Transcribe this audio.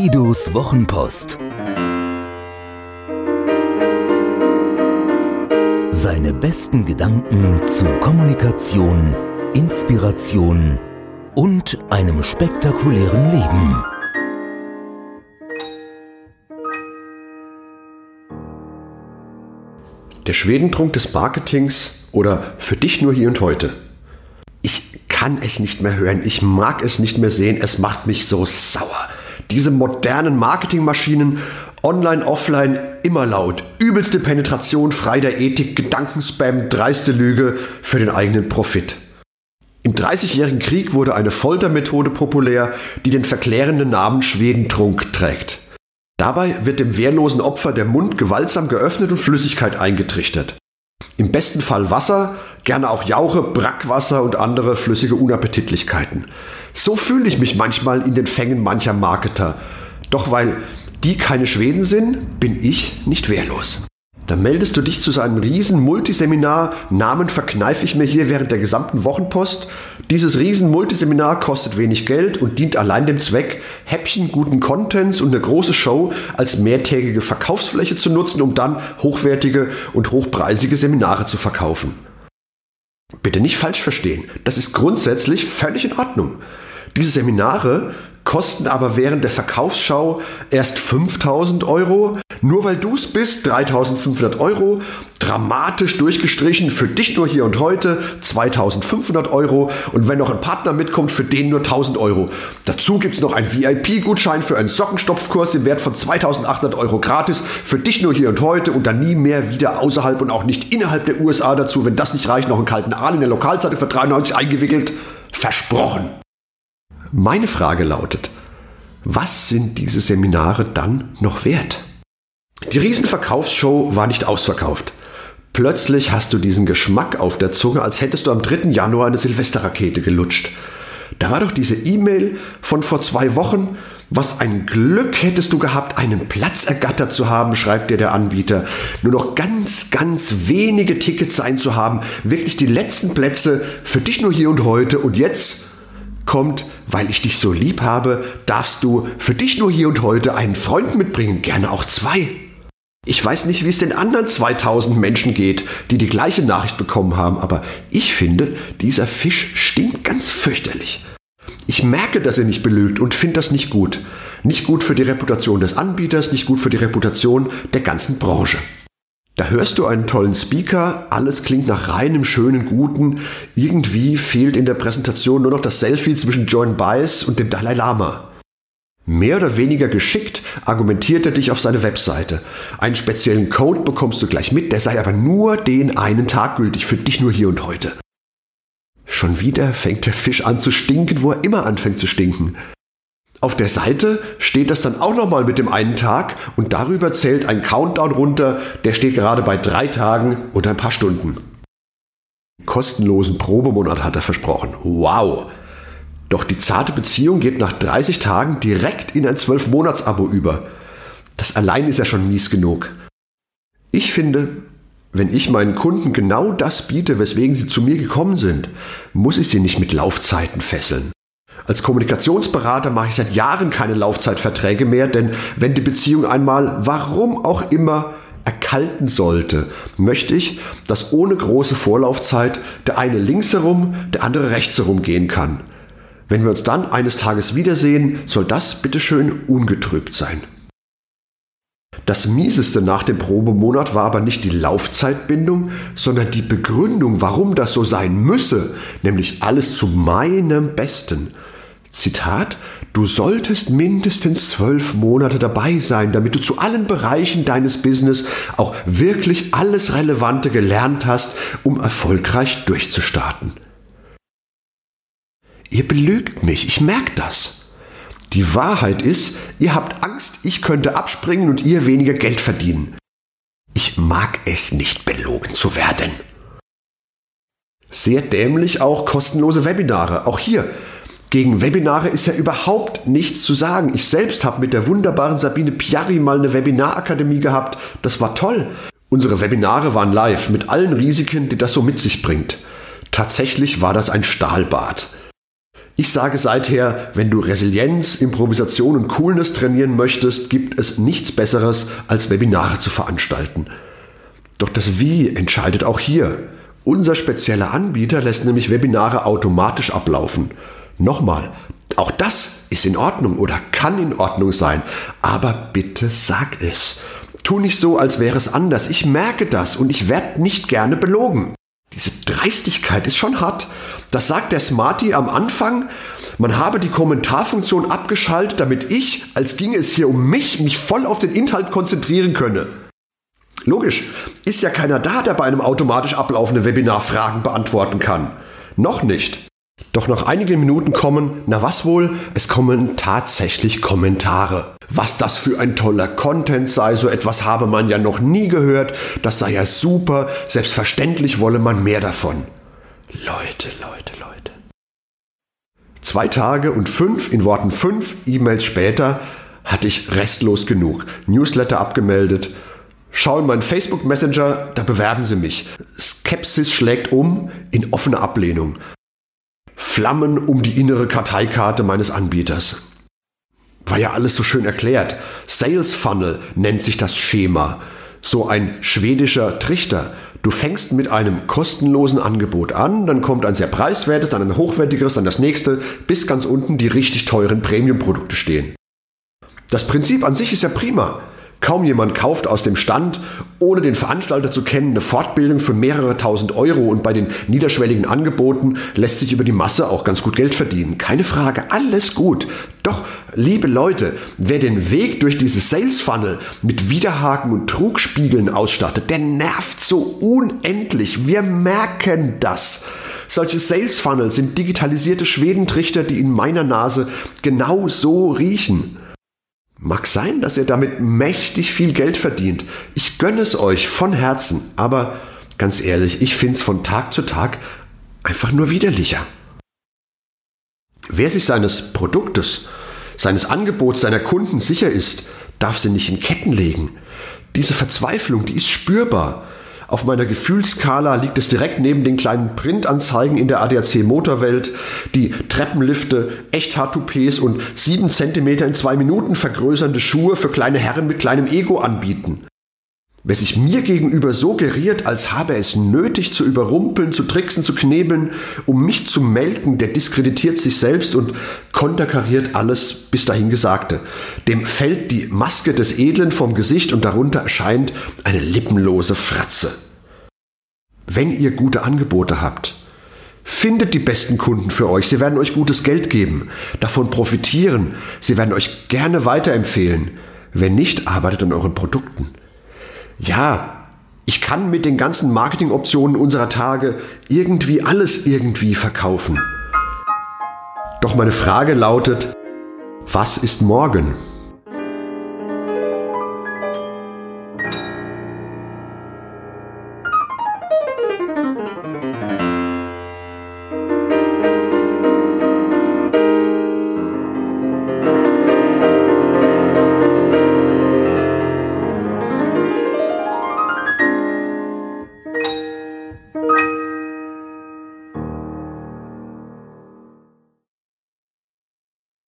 Guidos Wochenpost. Seine besten Gedanken zu Kommunikation, Inspiration und einem spektakulären Leben. Der Schwedentrunk des Marketings oder für dich nur hier und heute. Ich kann es nicht mehr hören, ich mag es nicht mehr sehen, es macht mich so sauer. Diese modernen Marketingmaschinen, online, offline, immer laut. Übelste Penetration, frei der Ethik, Gedankenspam, dreiste Lüge für den eigenen Profit. Im Dreißigjährigen Krieg wurde eine Foltermethode populär, die den verklärenden Namen Schwedentrunk trägt. Dabei wird dem wehrlosen Opfer der Mund gewaltsam geöffnet und Flüssigkeit eingetrichtert. Im besten Fall Wasser, gerne auch Jauche, Brackwasser und andere flüssige Unappetitlichkeiten. So fühle ich mich manchmal in den Fängen mancher Marketer. Doch weil die keine Schweden sind, bin ich nicht wehrlos. Da meldest du dich zu seinem riesen Multiseminar. Namen verkneife ich mir hier während der gesamten Wochenpost. Dieses riesen Multiseminar kostet wenig Geld und dient allein dem Zweck, Häppchen guten Contents und eine große Show als mehrtägige Verkaufsfläche zu nutzen, um dann hochwertige und hochpreisige Seminare zu verkaufen. Bitte nicht falsch verstehen, das ist grundsätzlich völlig in Ordnung. Diese Seminare kosten aber während der Verkaufsschau erst 5000 Euro. Nur weil du es bist, 3500 Euro. Dramatisch durchgestrichen, für dich nur hier und heute 2500 Euro. Und wenn noch ein Partner mitkommt, für den nur 1000 Euro. Dazu gibt es noch einen VIP-Gutschein für einen Sockenstopfkurs im Wert von 2800 Euro gratis. Für dich nur hier und heute und dann nie mehr wieder außerhalb und auch nicht innerhalb der USA dazu. Wenn das nicht reicht, noch einen kalten Aal in der Lokalzeitung für 93 eingewickelt. Versprochen. Meine Frage lautet, was sind diese Seminare dann noch wert? Die Riesenverkaufsshow war nicht ausverkauft. Plötzlich hast du diesen Geschmack auf der Zunge, als hättest du am 3. Januar eine Silvesterrakete gelutscht. Da war doch diese E-Mail von vor zwei Wochen. Was ein Glück hättest du gehabt, einen Platz ergattert zu haben, schreibt dir der Anbieter. Nur noch ganz, ganz wenige Tickets sein zu haben. Wirklich die letzten Plätze für dich nur hier und heute. Und jetzt kommt, weil ich dich so lieb habe, darfst du für dich nur hier und heute einen Freund mitbringen, gerne auch zwei. Ich weiß nicht, wie es den anderen 2000 Menschen geht, die die gleiche Nachricht bekommen haben, aber ich finde, dieser Fisch stinkt ganz fürchterlich. Ich merke, dass er nicht belügt und finde das nicht gut. Nicht gut für die Reputation des Anbieters, nicht gut für die Reputation der ganzen Branche. Da hörst du einen tollen Speaker, alles klingt nach reinem, schönen, guten. Irgendwie fehlt in der Präsentation nur noch das Selfie zwischen John Baez und dem Dalai Lama. Mehr oder weniger geschickt argumentiert er dich auf seine Webseite. Einen speziellen Code bekommst du gleich mit, der sei aber nur den einen Tag gültig, für dich nur hier und heute. Schon wieder fängt der Fisch an zu stinken, wo er immer anfängt zu stinken. Auf der Seite steht das dann auch nochmal mit dem einen Tag und darüber zählt ein Countdown runter, der steht gerade bei drei Tagen und ein paar Stunden. Kostenlosen Probemonat hat er versprochen. Wow! Doch die zarte Beziehung geht nach 30 Tagen direkt in ein 12-Monats-Abo über. Das allein ist ja schon mies genug. Ich finde, wenn ich meinen Kunden genau das biete, weswegen sie zu mir gekommen sind, muss ich sie nicht mit Laufzeiten fesseln. Als Kommunikationsberater mache ich seit Jahren keine Laufzeitverträge mehr, denn wenn die Beziehung einmal, warum auch immer, erkalten sollte, möchte ich, dass ohne große Vorlaufzeit der eine links herum, der andere rechts herum gehen kann. Wenn wir uns dann eines Tages wiedersehen, soll das bitteschön ungetrübt sein. Das Mieseste nach dem Probemonat war aber nicht die Laufzeitbindung, sondern die Begründung, warum das so sein müsse, nämlich alles zu meinem Besten. Zitat, du solltest mindestens zwölf Monate dabei sein, damit du zu allen Bereichen deines Business auch wirklich alles Relevante gelernt hast, um erfolgreich durchzustarten. Ihr belügt mich, ich merke das. Die Wahrheit ist, ihr habt Angst, ich könnte abspringen und ihr weniger Geld verdienen. Ich mag es nicht, belogen zu werden. Sehr dämlich auch kostenlose Webinare. Auch hier, gegen Webinare ist ja überhaupt nichts zu sagen. Ich selbst habe mit der wunderbaren Sabine Piari mal eine Webinarakademie gehabt. Das war toll. Unsere Webinare waren live mit allen Risiken, die das so mit sich bringt. Tatsächlich war das ein Stahlbad. Ich sage seither, wenn du Resilienz, Improvisation und Coolness trainieren möchtest, gibt es nichts Besseres, als Webinare zu veranstalten. Doch das Wie entscheidet auch hier. Unser spezieller Anbieter lässt nämlich Webinare automatisch ablaufen. Nochmal, auch das ist in Ordnung oder kann in Ordnung sein, aber bitte sag es. Tu nicht so, als wäre es anders. Ich merke das und ich werde nicht gerne belogen. Diese Dreistigkeit ist schon hart. Das sagt der Smarty am Anfang. Man habe die Kommentarfunktion abgeschaltet, damit ich, als ginge es hier um mich, mich voll auf den Inhalt konzentrieren könne. Logisch, ist ja keiner da, der bei einem automatisch ablaufenden Webinar Fragen beantworten kann. Noch nicht. Doch nach einigen Minuten kommen, na was wohl, es kommen tatsächlich Kommentare. Was das für ein toller Content sei, so etwas habe man ja noch nie gehört, das sei ja super, selbstverständlich wolle man mehr davon. Leute, Leute, Leute. Zwei Tage und fünf, in Worten fünf E-Mails später, hatte ich restlos genug. Newsletter abgemeldet. Schau in meinen Facebook Messenger, da bewerben sie mich. Skepsis schlägt um in offene Ablehnung. Flammen um die innere Karteikarte meines Anbieters. War ja alles so schön erklärt. Sales Funnel nennt sich das Schema. So ein schwedischer Trichter. Du fängst mit einem kostenlosen Angebot an, dann kommt ein sehr preiswertes, dann ein hochwertigeres, dann das nächste, bis ganz unten die richtig teuren Premium-Produkte stehen. Das Prinzip an sich ist ja prima. Kaum jemand kauft aus dem Stand, ohne den Veranstalter zu kennen, eine Fortbildung für mehrere tausend Euro und bei den niederschwelligen Angeboten lässt sich über die Masse auch ganz gut Geld verdienen. Keine Frage, alles gut. Doch, liebe Leute, wer den Weg durch dieses Sales Funnel mit Widerhaken und Trugspiegeln ausstattet, der nervt so unendlich. Wir merken das. Solche Sales Funnels sind digitalisierte Schwedentrichter, die in meiner Nase genau so riechen. Mag sein, dass ihr damit mächtig viel Geld verdient. Ich gönne es euch von Herzen, aber ganz ehrlich, ich finde es von Tag zu Tag einfach nur widerlicher. Wer sich seines Produktes, seines Angebots, seiner Kunden sicher ist, darf sie nicht in Ketten legen. Diese Verzweiflung, die ist spürbar. Auf meiner Gefühlskala liegt es direkt neben den kleinen Printanzeigen in der ADAC Motorwelt, die Treppenlifte, Echthaar-Toupets und 7 cm in 2 Minuten vergrößernde Schuhe für kleine Herren mit kleinem Ego anbieten. Wer sich mir gegenüber so geriert, als habe es nötig zu überrumpeln, zu tricksen, zu knebeln, um mich zu melken, der diskreditiert sich selbst und konterkariert alles bis dahin Gesagte. Dem fällt die Maske des Edlen vom Gesicht und darunter erscheint eine lippenlose Fratze. Wenn ihr gute Angebote habt, findet die besten Kunden für euch. Sie werden euch gutes Geld geben, davon profitieren. Sie werden euch gerne weiterempfehlen. Wenn nicht, arbeitet an euren Produkten ja, ich kann mit den ganzen Marketingoptionen unserer Tage irgendwie alles irgendwie verkaufen. Doch meine Frage lautet, was ist morgen?